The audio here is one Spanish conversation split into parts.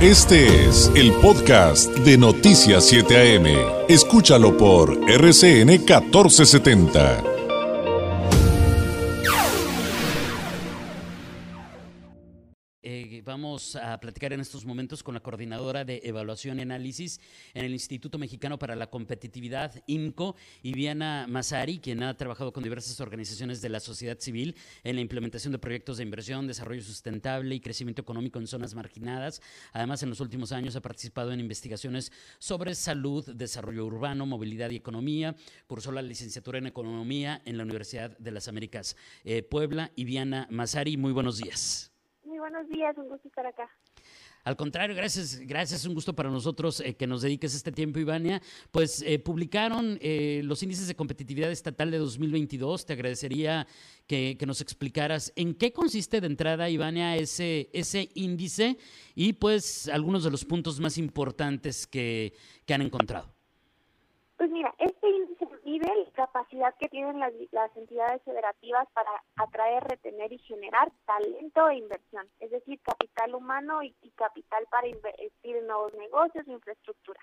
Este es el podcast de Noticias 7 AM. Escúchalo por RCN 1470. Vamos a platicar en estos momentos con la coordinadora de evaluación y análisis en el Instituto Mexicano para la Competitividad, IMCO, Viviana Masari, quien ha trabajado con diversas organizaciones de la sociedad civil en la implementación de proyectos de inversión, desarrollo sustentable y crecimiento económico en zonas marginadas. Además, en los últimos años ha participado en investigaciones sobre salud, desarrollo urbano, movilidad y economía. Cursó la licenciatura en economía en la Universidad de las Américas eh, Puebla. Viviana Masari, muy buenos días buenos días, un gusto estar acá. Al contrario, gracias, gracias, un gusto para nosotros eh, que nos dediques este tiempo, Ivania. Pues eh, publicaron eh, los índices de competitividad estatal de 2022. Te agradecería que, nos explicaras en qué consiste de entrada, Ivania, ese, ese índice y pues algunos de los puntos más importantes que, que han encontrado. Pues mira, este índice mide la capacidad que tienen las, entidades federativas para atraer, retener y generar talento e inversión, es decir, capital humano y, capital para invertir en nuevos negocios e infraestructura.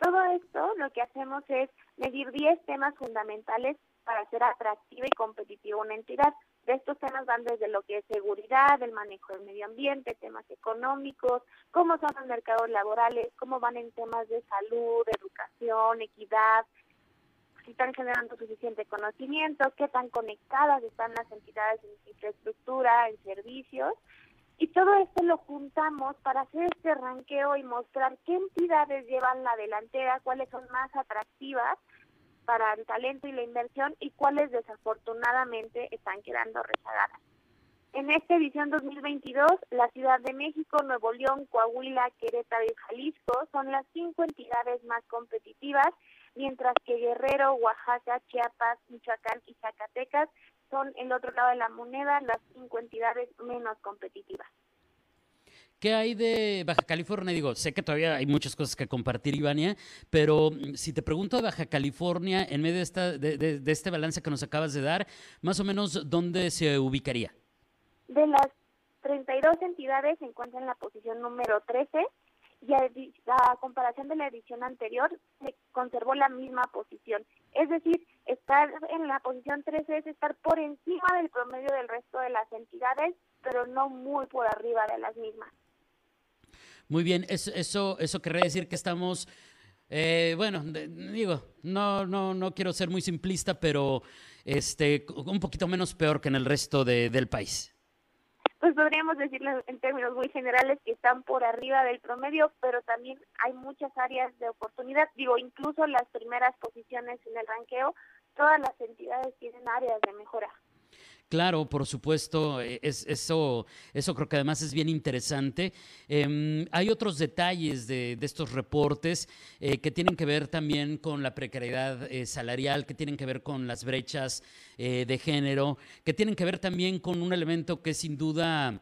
Todo esto lo que hacemos es medir 10 temas fundamentales para hacer atractiva y competitiva una entidad. De estos temas van desde lo que es seguridad, el manejo del medio ambiente, temas económicos, cómo son los mercados laborales, cómo van en temas de salud, educación, equidad, si están generando suficiente conocimiento, qué tan conectadas están las entidades en infraestructura, en servicios. Y todo esto lo juntamos para hacer este ranqueo y mostrar qué entidades llevan la delantera, cuáles son más atractivas para el talento y la inversión y cuáles desafortunadamente están quedando rezagadas. En esta edición 2022, la Ciudad de México, Nuevo León, Coahuila, Querétaro y Jalisco son las cinco entidades más competitivas, mientras que Guerrero, Oaxaca, Chiapas, Michoacán y Zacatecas son el otro lado de la moneda las cinco entidades menos competitivas. ¿Qué hay de Baja California? Digo, sé que todavía hay muchas cosas que compartir, Ivania, pero mm, si te pregunto de Baja California, en medio de, esta, de, este balance que nos acabas de dar, más o menos, ¿dónde se ubicaría? De las 32 entidades se encuentra en la posición número 13 y a, comparación de la edición anterior se conservó la misma posición. Es decir, estar en la posición 13 es estar por encima del promedio del resto de las entidades, pero no muy por arriba de las mismas. Muy bien, eso, eso, eso querría decir que estamos, eh, bueno, digo, no, no, no quiero ser muy simplista, pero este, un poquito menos peor que en el resto del país. Pues podríamos decirlo en términos muy generales que están por arriba del promedio, pero también hay muchas áreas de oportunidad. Digo, incluso las primeras posiciones en el ranqueo, todas las entidades tienen áreas de mejora. Claro, por supuesto, e, es, eso, eso creo que además es bien interesante. Em, hay otros detalles de, estos reportes eh, que tienen que ver también con la precariedad eh, salarial, que tienen que ver con las brechas eh, de género, que tienen que ver también con un elemento que sin duda...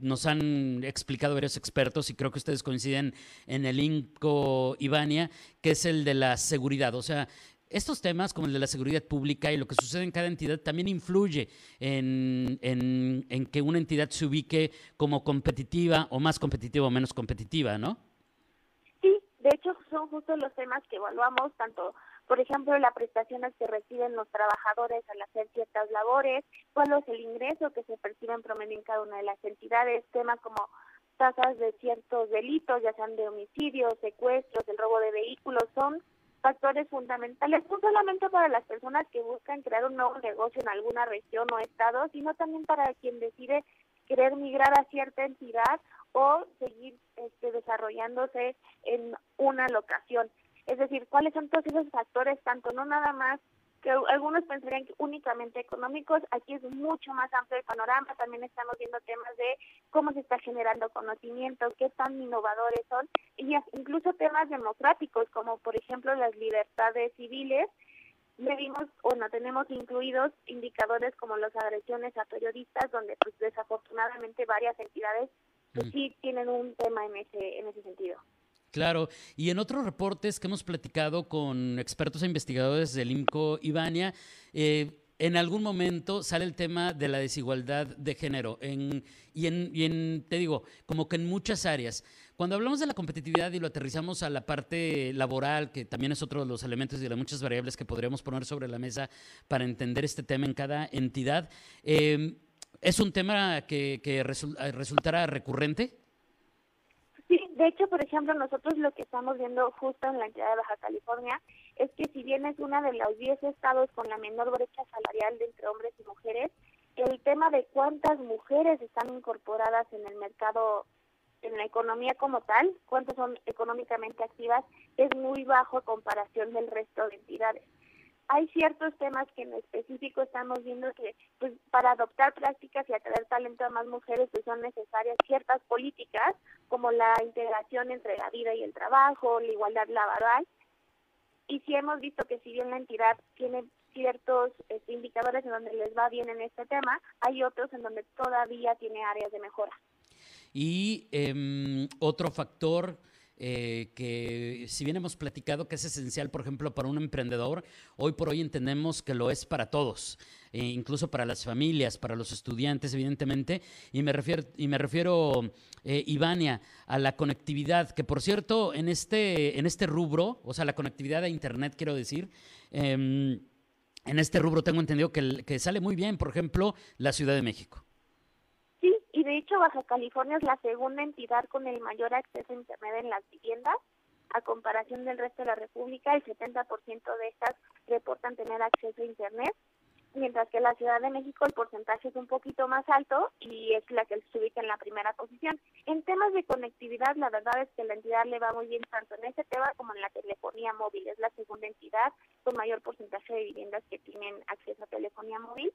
nos han explicado varios expertos y creo que ustedes coinciden en el INCO Ivania, que es el de la seguridad. O sea, estos temas, como el de la seguridad pública y lo que sucede en cada entidad, también influye en, en, que una entidad se ubique como competitiva o más competitiva o menos competitiva, ¿no? Sí, de hecho son justo los temas que evaluamos, tanto, por ejemplo, las prestaciones que reciben los trabajadores al hacer ciertas labores, cuál es el ingreso que se percibe en promedio en cada una de las entidades, temas como tasas de ciertos delitos, ya sean de homicidios, secuestros, el robo de vehículos, son factores fundamentales, no solamente para las personas que buscan crear un nuevo negocio en alguna región o estado, sino también para quien decide querer migrar a cierta entidad o seguir este, desarrollándose en una locación. Es decir, cuáles son todos esos factores, tanto no nada más que algunos pensarían que únicamente económicos, aquí es mucho más amplio el panorama, también estamos viendo temas de cómo se está generando conocimiento, qué tan innovadores son, y incluso temas democráticos, como por ejemplo las libertades civiles, medimos o no tenemos incluidos indicadores como las agresiones a periodistas, donde pues desafortunadamente varias entidades pues, sí tienen un tema en ese, en ese sentido. Claro, y en otros reportes que hemos platicado con expertos e investigadores del IMCO Ivania, eh, en algún momento sale el tema de la desigualdad de género en, y, en, y en, te digo, como que en muchas áreas. Cuando hablamos de la competitividad y lo aterrizamos a la parte laboral, que también es otro de los elementos y de las muchas variables que podríamos poner sobre la mesa para entender este tema en cada entidad, eh, ¿es un tema que, que resultará recurrente? De hecho, por ejemplo, nosotros lo que estamos viendo justo en la entidad de Baja California es que si bien es una de los 10 estados con la menor brecha salarial entre hombres y mujeres, el tema de cuántas mujeres están incorporadas en el mercado, en la economía como tal, cuántas son económicamente activas, es muy bajo a comparación del resto de entidades hay ciertos temas que en específico estamos viendo que pues para adoptar prácticas y atraer talento a más mujeres pues son necesarias ciertas políticas como la integración entre la vida y el trabajo, la igualdad laboral. Y sí hemos visto que si bien la entidad tiene ciertos este, indicadores en donde les va bien en este tema, hay otros en donde todavía tiene áreas de mejora. Y eh, otro factor eh, que si bien hemos platicado que es esencial, por ejemplo, para un emprendedor, hoy por hoy entendemos que lo es para todos, e incluso para las familias, para los estudiantes, evidentemente, y me refiero, y me refiero eh, Ivania, a la conectividad, que por cierto, en este, en este rubro, o sea, la conectividad a Internet, quiero decir, em, en este rubro tengo entendido que, que sale muy bien, por ejemplo, la Ciudad de México de hecho Baja California es la segunda entidad con el mayor acceso a Internet en las viviendas. A comparación del resto de la República, el 70% de estas reportan tener acceso a Internet, mientras que en la Ciudad de México el porcentaje es un poquito más alto y es la que se ubica en la primera posición. En temas de conectividad, la verdad es que la entidad le va muy bien tanto en ese tema como en la telefonía móvil. Es la segunda entidad con mayor porcentaje de viviendas que tienen acceso a telefonía móvil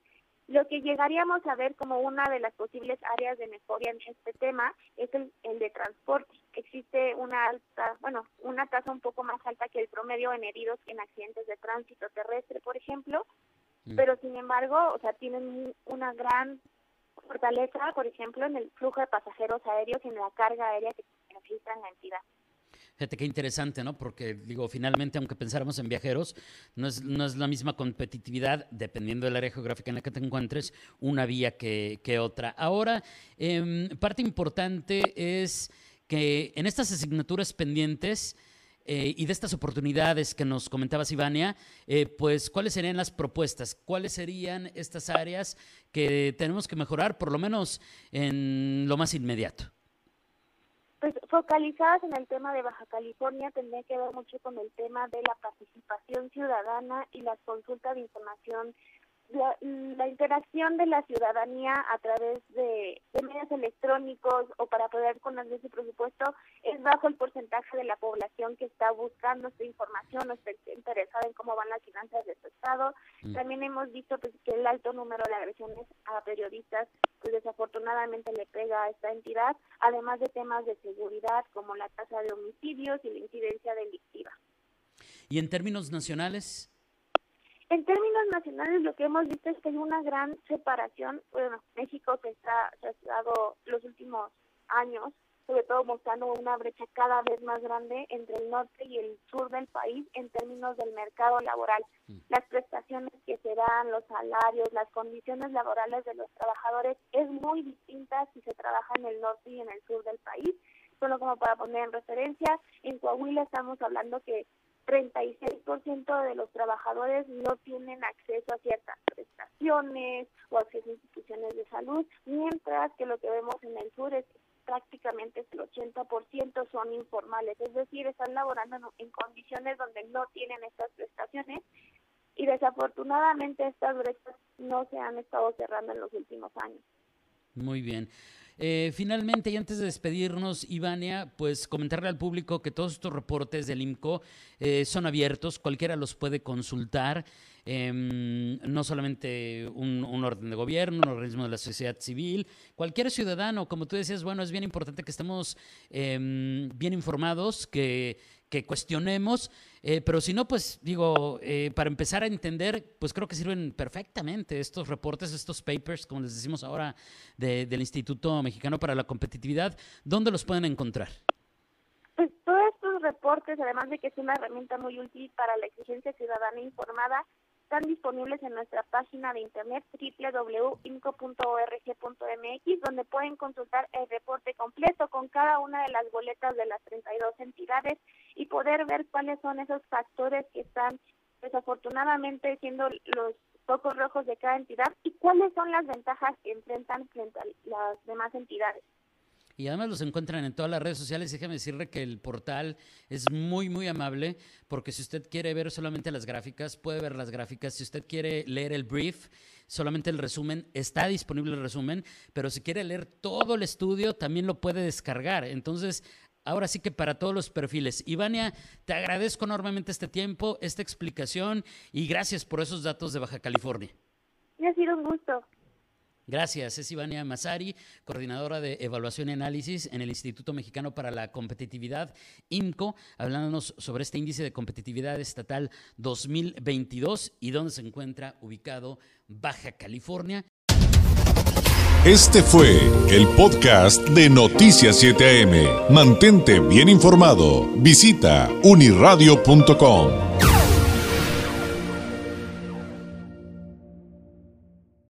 lo que llegaríamos a ver como una de las posibles áreas de mejora en este tema es el, de transporte. Existe una alta, bueno, una tasa un poco más alta que el promedio en heridos en accidentes de tránsito terrestre, por ejemplo, mm. pero sin embargo, o sea, tienen una gran fortaleza, por ejemplo, en el flujo de pasajeros aéreos y en la carga aérea que se necesita en la entidad. Fíjate qué interesante, ¿no? Porque, digo, finalmente, aunque pensáramos en viajeros, no es, no es la misma competitividad, dependiendo del área geográfica en la que te encuentres, una vía que, otra. Ahora, em, parte importante es que en estas asignaturas pendientes, eh, y de estas oportunidades que nos comentabas, Ivania, eh, pues, ¿cuáles serían las propuestas? ¿Cuáles serían estas áreas que tenemos que mejorar, por lo menos en lo más inmediato? Pues focalizadas en el tema de Baja California tendría que ver mucho con el tema de la participación ciudadana y las consultas de información la, interacción de la ciudadanía a través de, medios electrónicos o para poder conocer su presupuesto es bajo el porcentaje de la población que está buscando esta información o está interesada en cómo van las finanzas de su estado. Mm. También hemos visto pues, que el alto número de agresiones a periodistas desafortunadamente le pega a esta entidad, además de temas de seguridad como la tasa de homicidios y la incidencia delictiva. ¿Y en términos nacionales? En términos nacionales, lo que hemos visto es que hay una gran separación. Bueno, México se, está, se ha dado los últimos años, sobre todo mostrando una brecha cada vez más grande entre el norte y el sur del país en términos del mercado laboral. Mm. Las prestaciones que se dan, los salarios, las condiciones laborales de los trabajadores es muy distinta si se trabaja en el norte y en el sur del país. Solo como para poner en referencia, en Coahuila estamos hablando que 36% de los trabajadores no tienen acceso a ciertas prestaciones o acceso a instituciones de salud, mientras que lo que vemos en el sur es prácticamente el 80% son informales, es decir, están laborando en condiciones donde no tienen estas prestaciones y desafortunadamente estas brechas no se han estado cerrando en los últimos años. Muy bien. Eh, finalmente, y antes de despedirnos, Ivania, pues comentarle al público que todos estos reportes del IMCO eh, son abiertos, cualquiera los puede consultar. Em, no solamente un, orden de gobierno, un organismo de la sociedad civil, cualquier ciudadano, como tú decías, bueno, es bien importante que estemos em, bien informados, que, cuestionemos, eh, pero si no, pues digo, eh, para empezar a entender, pues creo que sirven perfectamente estos reportes, estos papers, como les decimos ahora, del Instituto Mexicano para la Competitividad, ¿dónde los pueden encontrar? Pues todos estos reportes, además de que es una herramienta muy útil para la exigencia ciudadana informada, están disponibles en nuestra página de internet www.inco.org.mx, donde pueden consultar el reporte completo con cada una de las boletas de las 32 entidades y poder ver cuáles son esos factores que están desafortunadamente siendo los focos rojos de cada entidad y cuáles son las ventajas que enfrentan frente a las demás entidades. Y además los encuentran en todas las redes sociales. Déjame decirle que el portal es muy, muy amable, porque si usted quiere ver solamente las gráficas, puede ver las gráficas. Si usted quiere leer el brief, solamente el resumen, está disponible el resumen, pero si quiere leer todo el estudio, también lo puede descargar. Entonces, ahora sí que para todos los perfiles. Ivania, te agradezco enormemente este tiempo, esta explicación y gracias por esos datos de Baja California. Ha sido un gusto. Gracias, es Ivania Mazari, coordinadora de evaluación y análisis en el Instituto Mexicano para la Competitividad, IMCO, hablándonos sobre este índice de competitividad estatal 2022 y dónde se encuentra ubicado Baja California. Este fue el podcast de Noticias 7am. Mantente bien informado. Visita uniradio.com.